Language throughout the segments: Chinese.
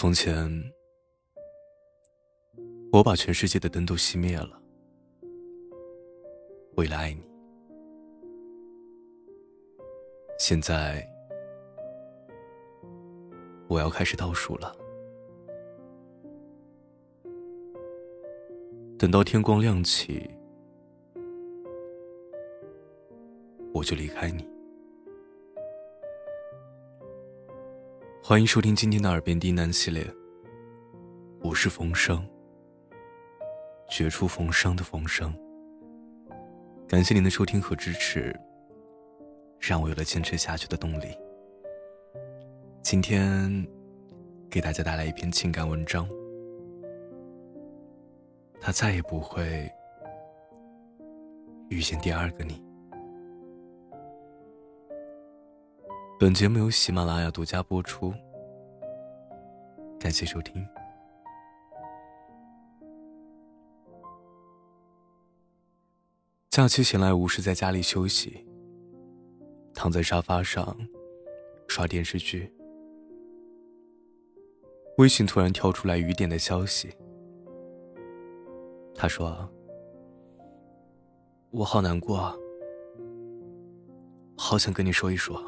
从前，我把全世界的灯都熄灭了，为了爱你。现在，我要开始倒数了。等到天光亮起，我就离开你。欢迎收听今天的《耳边低喃》系列，我是冯生，绝处逢生的冯生。感谢您的收听和支持，让我有了坚持下去的动力。今天给大家带来一篇情感文章，他再也不会遇见第二个你。本节目由喜马拉雅独家播出，感谢收听。假期闲来无事，在家里休息，躺在沙发上刷电视剧，微信突然跳出来雨点的消息。他说：“我好难过，好想跟你说一说。”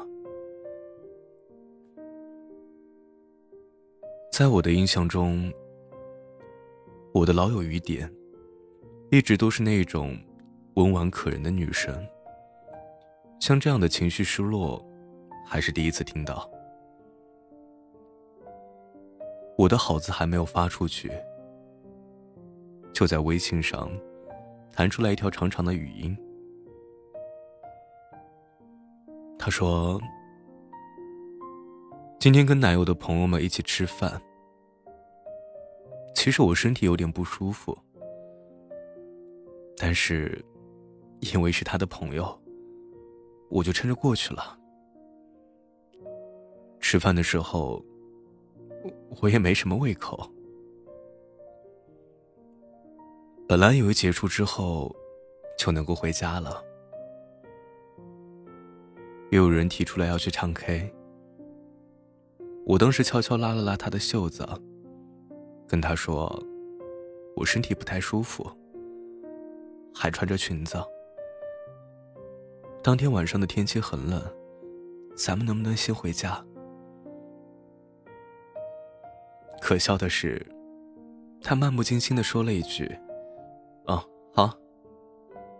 在我的印象中，我的老友雨点，一直都是那种温婉可人的女神。像这样的情绪失落，还是第一次听到。我的好字还没有发出去，就在微信上弹出来一条长长的语音。他说。今天跟男友的朋友们一起吃饭，其实我身体有点不舒服，但是因为是他的朋友，我就撑着过去了。吃饭的时候，我也没什么胃口，本来以为结束之后就能够回家了，又有人提出来要去唱 K。我当时悄悄拉了拉他的袖子，跟他说：“我身体不太舒服，还穿着裙子。当天晚上的天气很冷，咱们能不能先回家？”可笑的是，他漫不经心的说了一句：“啊，好，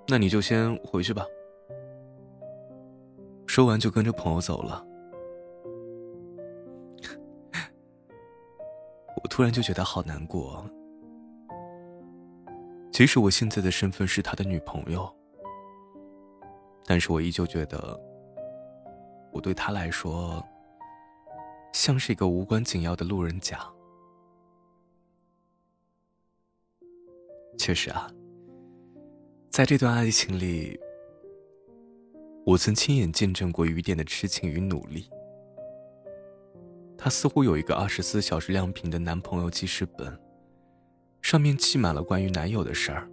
那你就先回去吧。”说完就跟着朋友走了。突然就觉得好难过。即使我现在的身份是他的女朋友，但是我依旧觉得，我对他来说，像是一个无关紧要的路人甲。确实啊，在这段爱情里，我曾亲眼见证过雨点的痴情与努力。她似乎有一个二十四小时亮屏的男朋友记事本，上面记满了关于男友的事儿。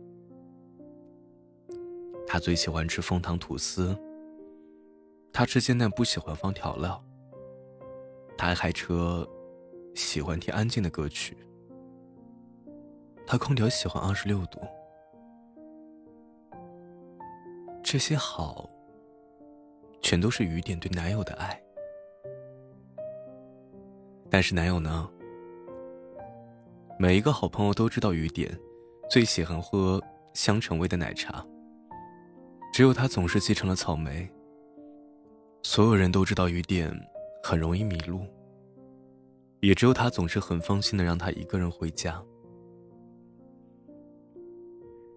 她最喜欢吃枫糖吐司。她吃煎蛋不喜欢放调料。她爱开车，喜欢听安静的歌曲。她空调喜欢二十六度。这些好，全都是雨点对男友的爱。但是男友呢？每一个好朋友都知道雨点最喜欢喝香橙味的奶茶，只有他总是继承了草莓。所有人都知道雨点很容易迷路，也只有他总是很放心的让他一个人回家。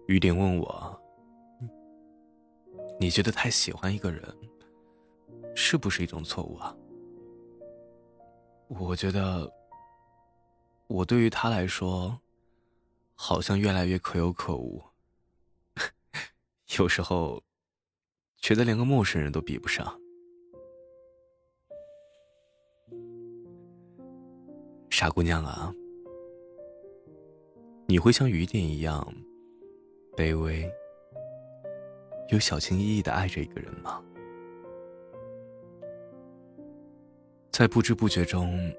雨点问我：“你觉得太喜欢一个人，是不是一种错误啊？”我觉得，我对于他来说，好像越来越可有可无。有时候，觉得连个陌生人都比不上。傻姑娘啊，你会像雨点一样卑微又小心翼翼的爱着一个人吗？在不知不觉中，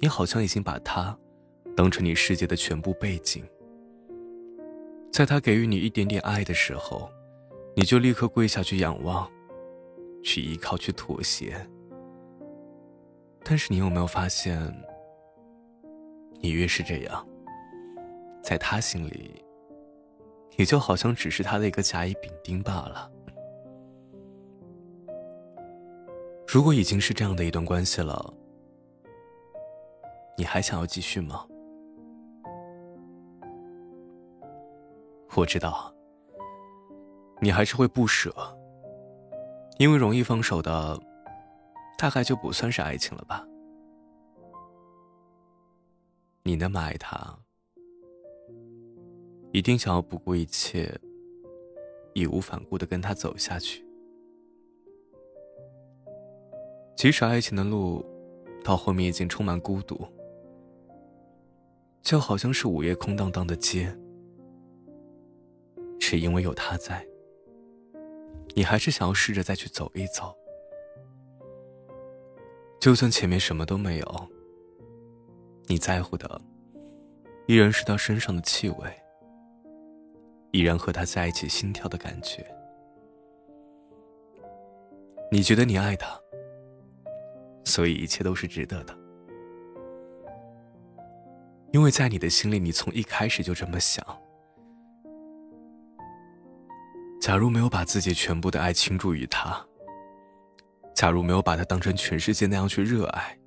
你好像已经把他当成你世界的全部背景。在他给予你一点点爱的时候，你就立刻跪下去仰望，去依靠，去妥协。但是你有没有发现，你越是这样，在他心里，你就好像只是他的一个甲乙丙丁罢了。如果已经是这样的一段关系了，你还想要继续吗？我知道，你还是会不舍，因为容易放手的，大概就不算是爱情了吧。你那么爱他，一定想要不顾一切、义无反顾的跟他走下去。即使爱情的路，到后面已经充满孤独，就好像是午夜空荡荡的街。是因为有他在，你还是想要试着再去走一走。就算前面什么都没有，你在乎的依然是他身上的气味，依然和他在一起心跳的感觉。你觉得你爱他，所以一切都是值得的，因为在你的心里，你从一开始就这么想。假如没有把自己全部的爱倾注于他，假如没有把他当成全世界那样去热爱，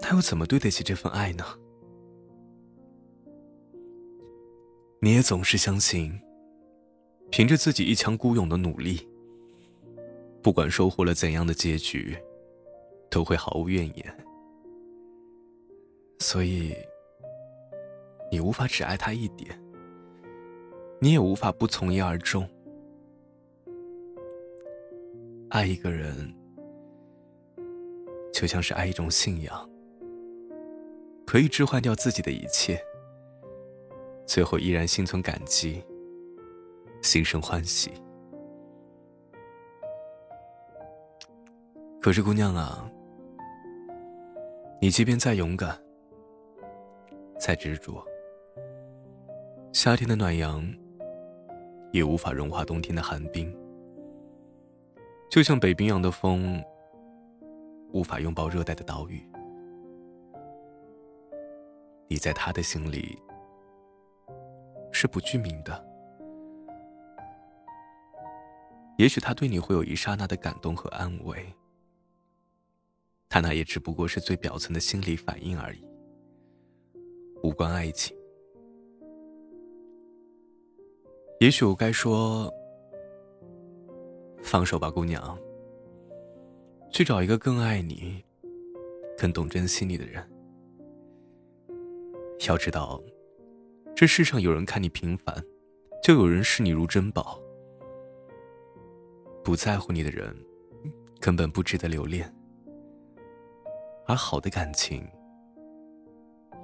他又怎么对得起这份爱呢？你也总是相信，凭着自己一腔孤勇的努力，不管收获了怎样的结局，都会毫无怨言。所以，你无法只爱他一点。你也无法不从一而终。爱一个人，就像是爱一种信仰，可以置换掉自己的一切，最后依然心存感激，心生欢喜。可是，姑娘啊，你即便再勇敢，再执着，夏天的暖阳。也无法融化冬天的寒冰，就像北冰洋的风无法拥抱热带的岛屿。你在他的心里是不具名的，也许他对你会有一刹那的感动和安慰，他那也只不过是最表层的心理反应而已，无关爱情。也许我该说：“放手吧，姑娘，去找一个更爱你、更懂珍惜你的人。要知道，这世上有人看你平凡，就有人视你如珍宝。不在乎你的人，根本不值得留恋。而好的感情，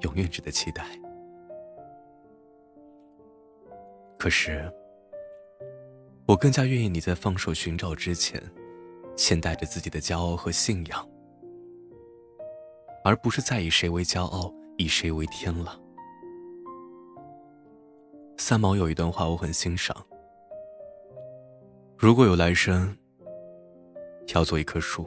永远值得期待。”可是，我更加愿意你在放手寻找之前，先带着自己的骄傲和信仰，而不是再以谁为骄傲，以谁为天了。三毛有一段话我很欣赏：如果有来生，要做一棵树，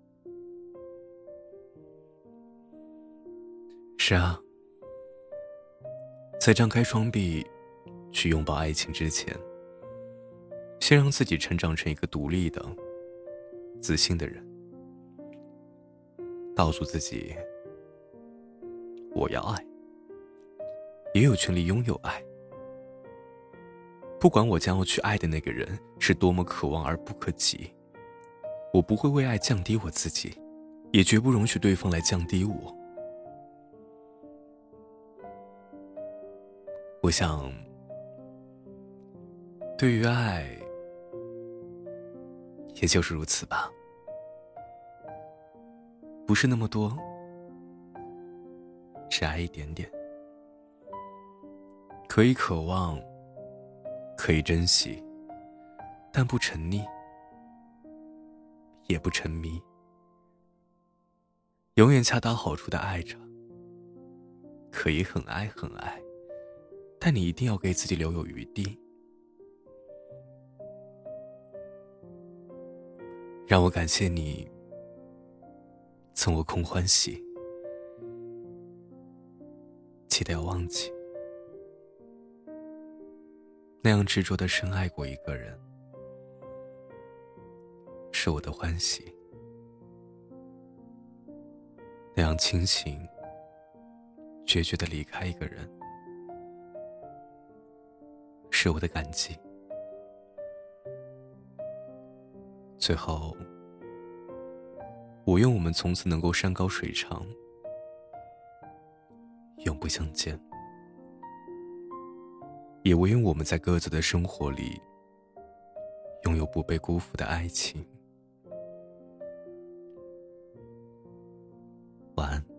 是啊，在张开双臂去拥抱爱情之前。先让自己成长成一个独立的、自信的人，告诉自己：我要爱，也有权利拥有爱。不管我将要去爱的那个人是多么渴望而不可及，我不会为爱降低我自己，也绝不容许对方来降低我。我想，对于爱，也就是如此吧。不是那么多，只爱一点点，可以渴望，可以珍惜，但不沉溺，也不沉迷，永远恰到好处的爱着。可以很爱很爱，但你一定要给自己留有余地。让我感谢你。曾我空欢喜，记得要忘记。那样执着的深爱过一个人，是我的欢喜；那样清醒、决绝的离开一个人，是我的感激。最后。我愿我们从此能够山高水长。永不相见。也唯愿我们在各自的生活里。拥有不被辜负的爱情。晚安。